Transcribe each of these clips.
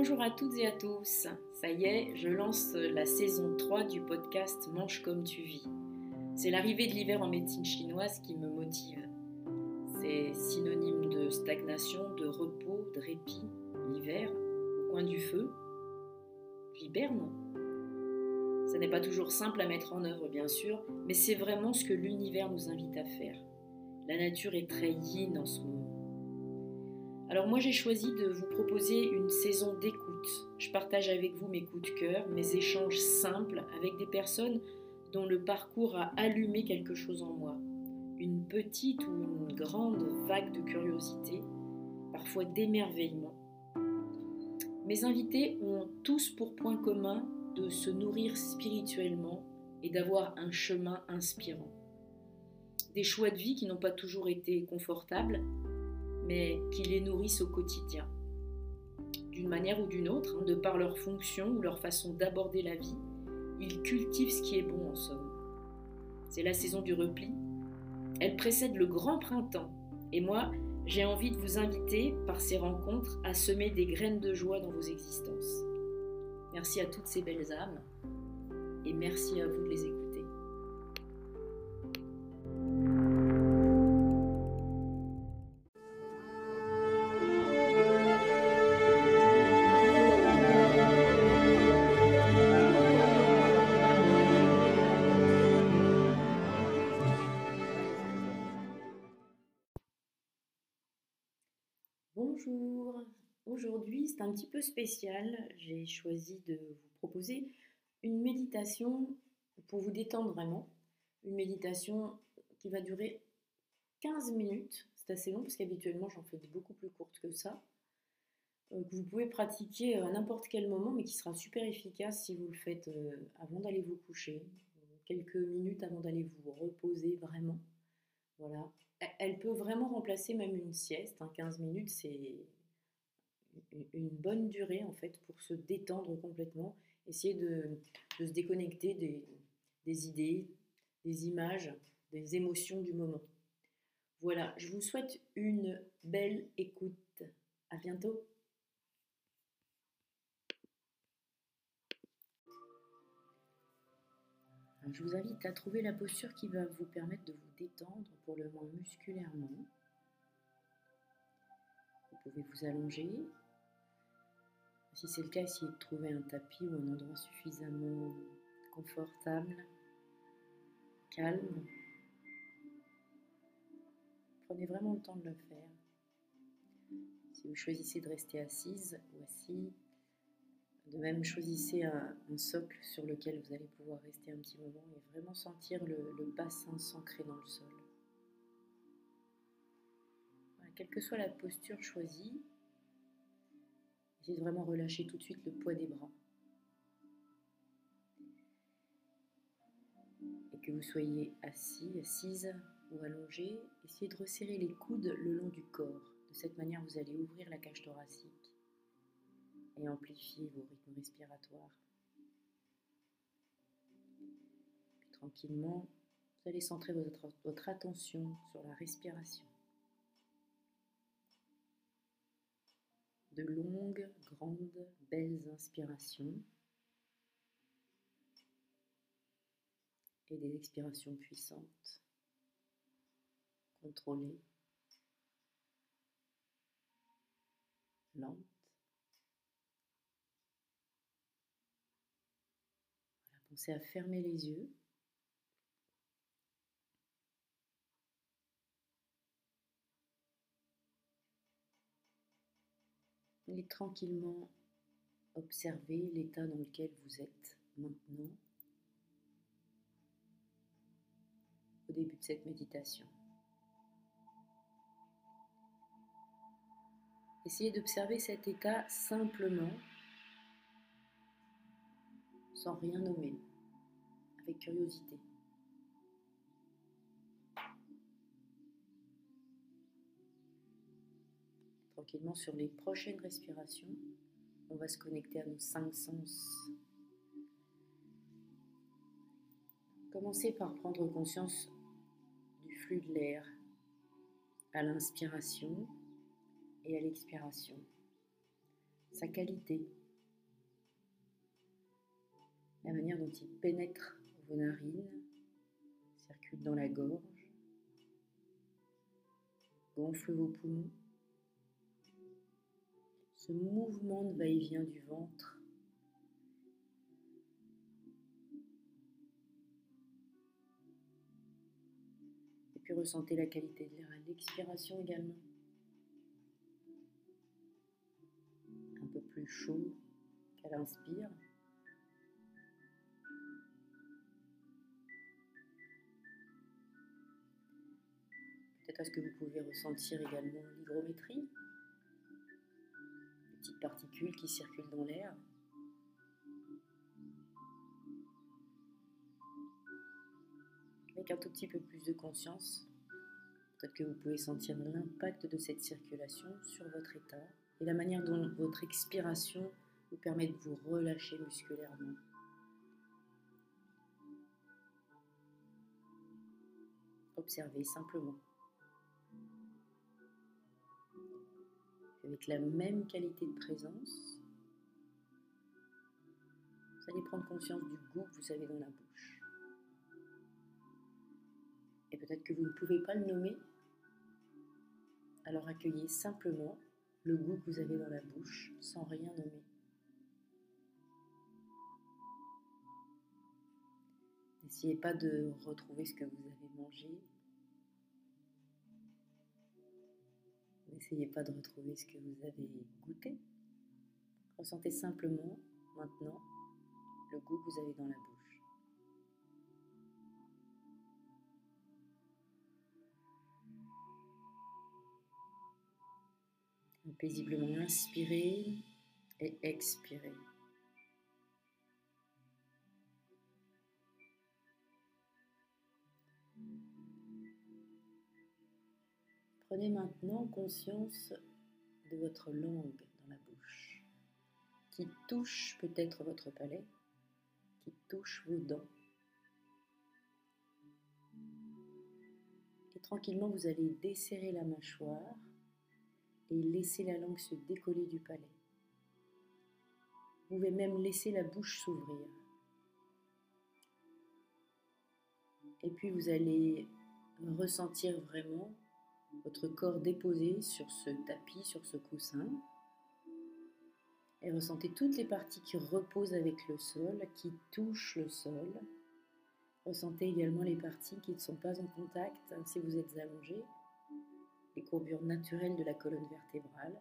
Bonjour à toutes et à tous. Ça y est, je lance la saison 3 du podcast Mange comme tu vis. C'est l'arrivée de l'hiver en médecine chinoise qui me motive. C'est synonyme de stagnation, de repos, de répit. L'hiver, au coin du feu. J'hiberne. Ce n'est pas toujours simple à mettre en œuvre, bien sûr, mais c'est vraiment ce que l'univers nous invite à faire. La nature est très yin en ce moment. Alors moi j'ai choisi de vous proposer une saison d'écoute. Je partage avec vous mes coups de cœur, mes échanges simples avec des personnes dont le parcours a allumé quelque chose en moi. Une petite ou une grande vague de curiosité, parfois d'émerveillement. Mes invités ont tous pour point commun de se nourrir spirituellement et d'avoir un chemin inspirant. Des choix de vie qui n'ont pas toujours été confortables, mais qui les nourrissent au quotidien. D'une manière ou d'une autre, hein, de par leur fonction ou leur façon d'aborder la vie, ils cultivent ce qui est bon en somme. C'est la saison du repli. Elle précède le grand printemps. Et moi, j'ai envie de vous inviter, par ces rencontres, à semer des graines de joie dans vos existences. Merci à toutes ces belles âmes et merci à vous de les écouter. J'ai choisi de vous proposer une méditation pour vous détendre vraiment. Une méditation qui va durer 15 minutes. C'est assez long parce qu'habituellement j'en fais beaucoup plus courtes que ça. Euh, que vous pouvez pratiquer à n'importe quel moment mais qui sera super efficace si vous le faites euh, avant d'aller vous coucher. Quelques minutes avant d'aller vous reposer vraiment. Voilà, elle peut vraiment remplacer même une sieste. 15 hein. minutes, c'est une bonne durée en fait pour se détendre complètement, essayer de, se déconnecter des, des, idées, des images, des émotions du moment. Voilà, je vous souhaite une belle écoute. À bientôt. je vous invite à trouver la posture qui va vous permettre de vous détendre pour le moins musculairement. Vous pouvez vous allonger. Si c'est le cas, essayez de trouver un tapis ou un endroit suffisamment confortable, calme. Prenez vraiment le temps de le faire. Si vous choisissez de rester assise ou assis, de même, choisissez un, socle sur lequel vous allez pouvoir rester un petit moment et vraiment sentir le, bassin s'ancrer dans le sol. quelle que soit la posture choisie, essayez de vraiment relâcher tout de suite le poids des bras. Et que vous soyez assis, assise ou allongé, essayez de resserrer les coudes le long du corps. De cette manière, vous allez ouvrir la cage thoracique et amplifier vos rythmes respiratoires. Tranquillement, vous allez centrer votre attention sur la respiration. De longues, grandes, belles inspirations et des expirations puissantes, contrôlées, lentes. Pensez à fermer les yeux. Et tranquillement observer l'état dans lequel vous êtes maintenant au début de cette méditation. Essayez d'observer cet état simplement sans rien nommer, avec curiosité. Sur les prochaines respirations, on va se connecter à nos cinq sens. Commencez par prendre conscience du flux de l'air à l'inspiration et à l'expiration. sa qualité, la manière dont il pénètre vos narines, circule dans la gorge, gonfle vos poumons. Ce mouvement de va-et-vient du ventre Et puis ressentez la qualité de l'air à l'expiration également. Un peu plus chaud qu'à l'inspire. Peut-être est-ce que vous pouvez ressentir également l'hygrométrie, particules qui circulent dans l'air. Avec un tout petit peu plus de conscience, peut-être que vous pouvez sentir l'impact de cette circulation sur votre état et la manière dont votre expiration vous permet de vous relâcher musculairement. Observez simplement. Avec la même qualité de présence, vous allez prendre conscience du goût que vous avez dans la bouche. Et peut-être que vous ne pouvez pas le nommer, alors accueillez simplement le goût que vous avez dans la bouche sans rien nommer. N'essayez pas de retrouver ce que vous avez mangé, N'essayez pas de retrouver ce que vous avez goûté. Ressentez simplement maintenant le goût que vous avez dans la bouche. Paisiblement inspirez et expirez. Prenez maintenant conscience de votre langue dans la bouche, qui touche peut-être votre palais, qui touche vos dents. Et tranquillement, vous allez desserrer la mâchoire et laisser la langue se décoller du palais. Vous pouvez même laisser la bouche s'ouvrir. Et puis vous allez ressentir vraiment votre corps déposé sur ce tapis, sur ce coussin. Et ressentez toutes les parties qui reposent avec le sol, qui touchent le sol. Ressentez également les parties qui ne sont pas en contact si vous êtes allongé, les courbures naturelles de la colonne vertébrale.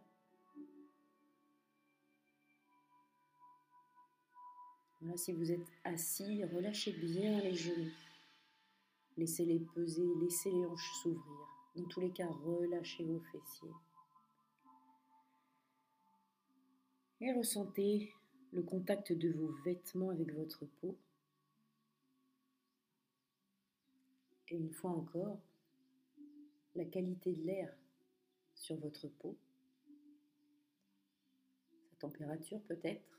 Voilà, si vous êtes assis, relâchez bien les genoux. Laissez-les peser, laissez les hanches s'ouvrir. Dans tous les cas, relâchez vos fessiers. Et ressentez le contact de vos vêtements avec votre peau. Et une fois encore, la qualité de l'air sur votre peau, sa température peut-être,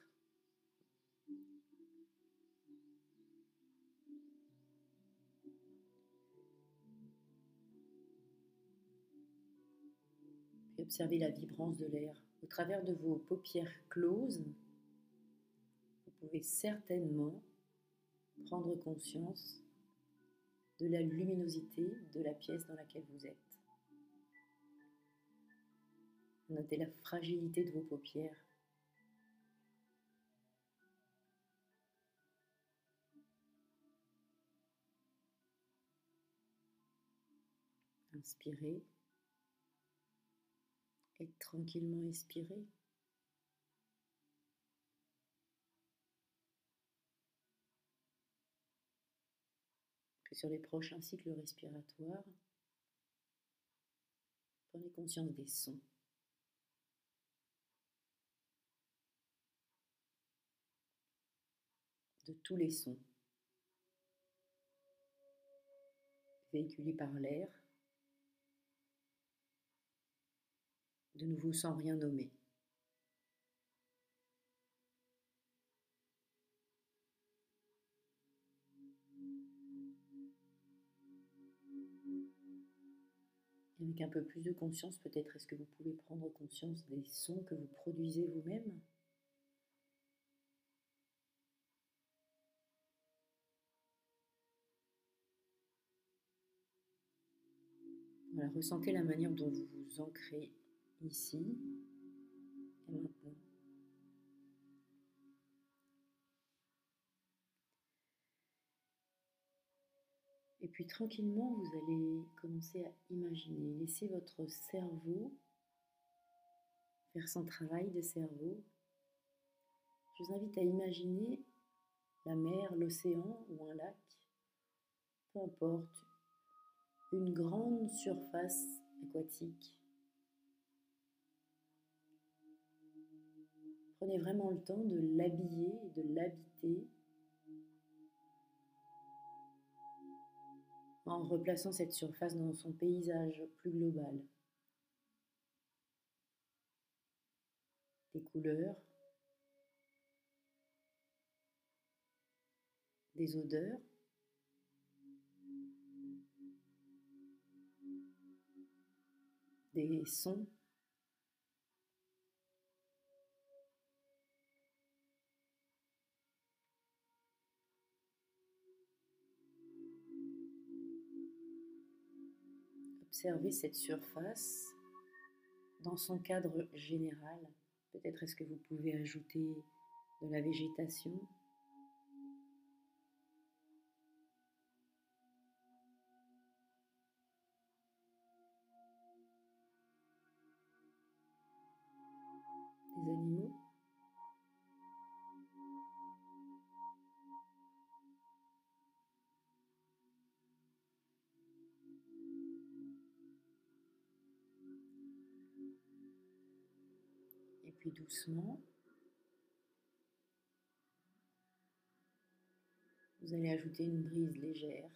observez la vibrance de l'air. Au travers de vos paupières closes, vous pouvez certainement prendre conscience de la luminosité de la pièce dans laquelle vous êtes. Notez la fragilité de vos paupières. Inspirez et tranquillement expirer. Puis sur les prochains cycles respiratoires, prenez conscience des sons. de tous les sons véhiculés par l'air de nouveau sans rien nommer. Avec un peu plus de conscience, peut-être est-ce que vous pouvez prendre conscience des sons que vous produisez vous-même? Voilà, ressentez la manière dont vous vous ancrez ici et maintenant. Et puis tranquillement, vous allez commencer à imaginer, laisser votre cerveau faire son travail de cerveau. Je vous invite à imaginer la mer, l'océan ou un lac, peu importe, une grande surface aquatique. Prenez vraiment le temps de l'habiller et de l'habiter en replaçant cette surface dans son paysage plus global. Des couleurs, des odeurs, des sons. Observez cette surface dans son cadre général? Peut-être est-ce que vous pouvez ajouter de la végétation? Doucement, vous allez ajouter une brise légère.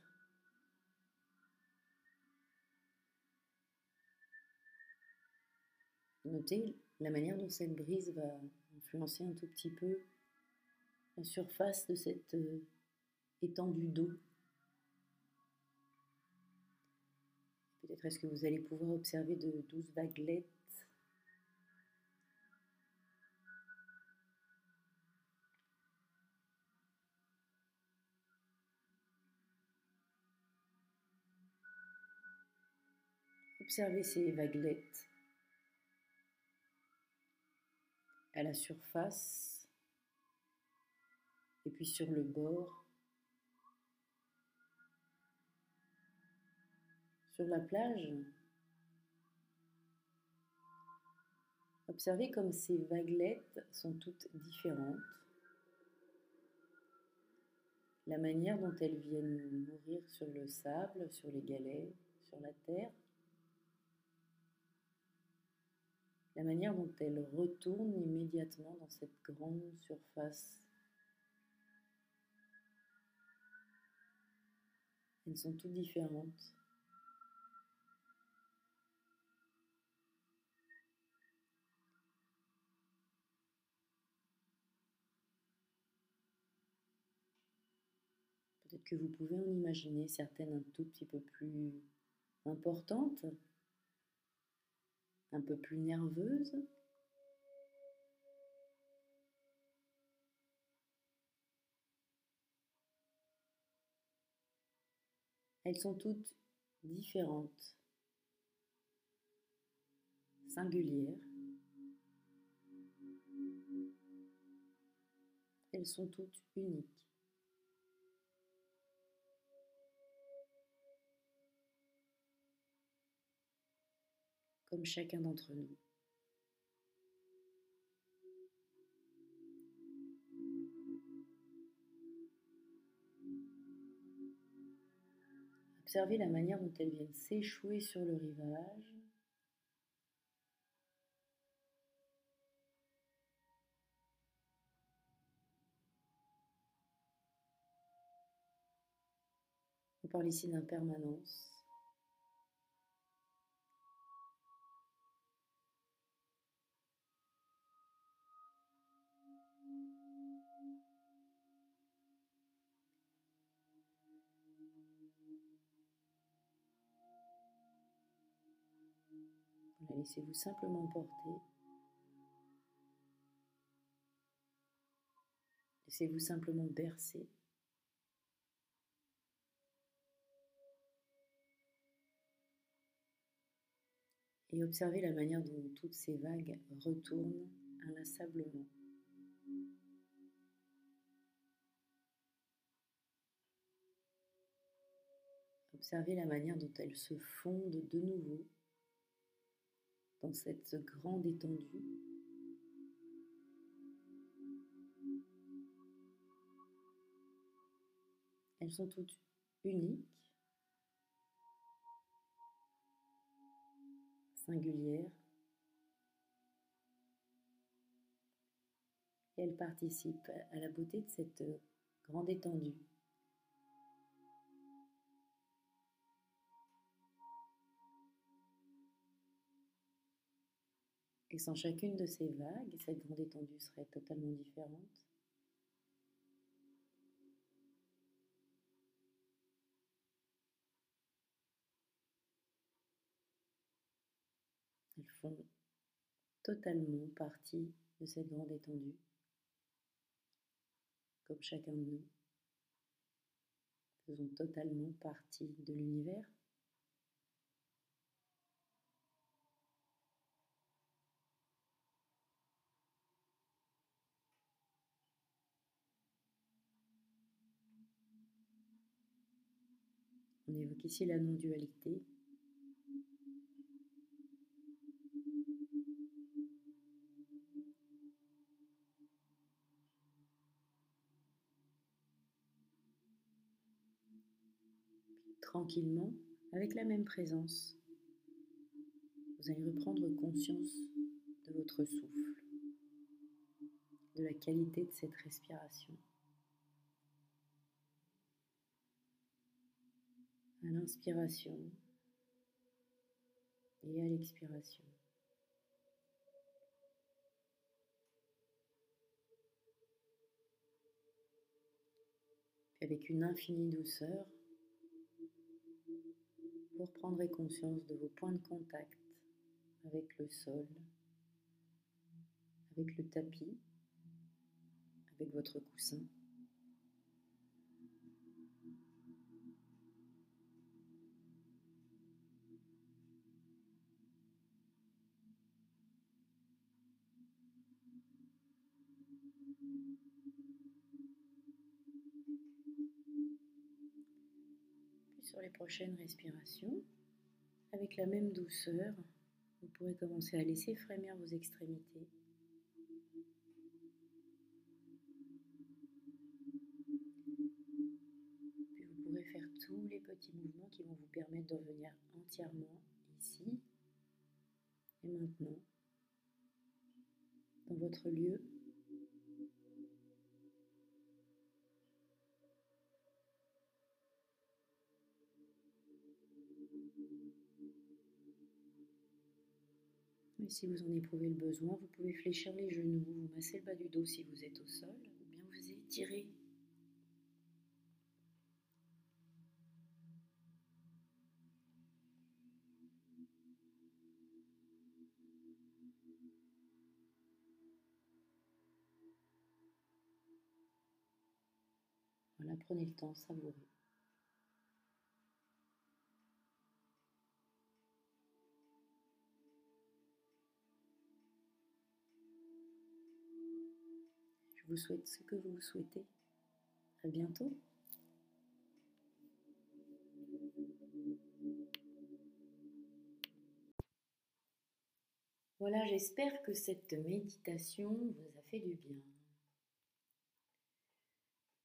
Notez la manière dont cette brise va influencer un tout petit peu la surface de cette euh, étendue d'eau. Peut-être est-ce que vous allez pouvoir observer de douces vaguelettes Observez ces vaguelettes à la surface et puis sur le bord. Sur la plage, observez comme ces vaguelettes sont toutes différentes. La manière dont elles viennent mourir sur le sable, sur les galets, sur la terre. La manière dont elles retournent immédiatement dans cette grande surface. Elles sont toutes différentes. Peut-être que vous pouvez en imaginer certaines un tout petit peu plus importantes, un peu plus nerveuse. Elles sont toutes différentes, singulières. Elles sont toutes uniques. Chacun d'entre nous. Observez la manière dont elles viennent s'échouer sur le rivage. On parle ici d'impermanence. Laissez-vous simplement porter. Laissez-vous simplement bercer. Et observez la manière dont toutes ces vagues retournent inlassablement. Observez la manière dont elles se fondent de nouveau dans cette grande étendue. Elles sont toutes uniques, singulières, et elles participent à la beauté de cette grande étendue. Et sans chacune de ces vagues, cette grande étendue serait totalement différente. Elles font totalement partie de cette grande étendue, comme chacun de nous. Faisons totalement partie de l'univers. On évoque ici la non-dualité. Tranquillement, avec la même présence, vous allez reprendre conscience de votre souffle, de la qualité de cette respiration. À l'inspiration et à l'expiration. avec une infinie douceur, vous reprendrez conscience de vos points de contact avec le sol, avec le tapis, avec votre coussin. Sur les prochaines respirations, avec la même douceur, vous pourrez commencer à laisser frémir vos extrémités. Puis vous pourrez faire tous les petits mouvements qui vont vous permettre de revenir entièrement ici et maintenant dans votre lieu si vous en éprouvez le besoin, vous pouvez fléchir les genoux, vous masser le bas du dos si vous êtes au sol, ou bien vous étirer. Voilà, prenez le temps, savourez. Vous souhaite ce que vous souhaitez. À bientôt. Voilà, j'espère que cette méditation vous a fait du bien.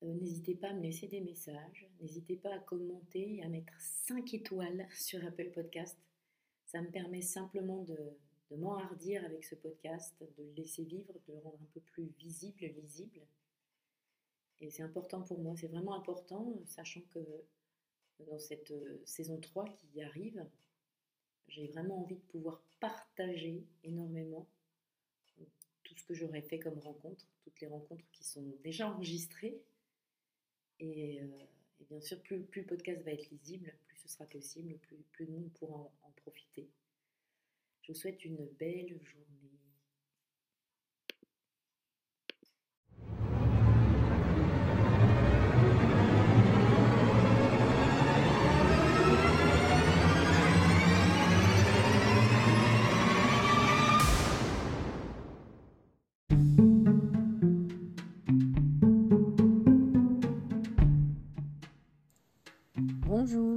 Euh, n'hésitez pas à me laisser des messages, n'hésitez pas à commenter et à mettre 5 étoiles sur Apple Podcast. Ça me permet simplement de, de m'enhardir avec ce podcast, de le laisser vivre, de le rendre un peu plus visible, lisible. Et c'est important pour moi, c'est vraiment important, sachant que dans cette euh, saison 3 qui arrive, j'ai vraiment envie de pouvoir partager énormément tout ce que j'aurais fait comme rencontre, toutes les rencontres qui sont déjà enregistrées. Et, euh, bien sûr, plus, le podcast va être lisible, plus ce sera possible, plus, plus de monde pourra en profiter. Je souhaite une belle journée. Bonjour,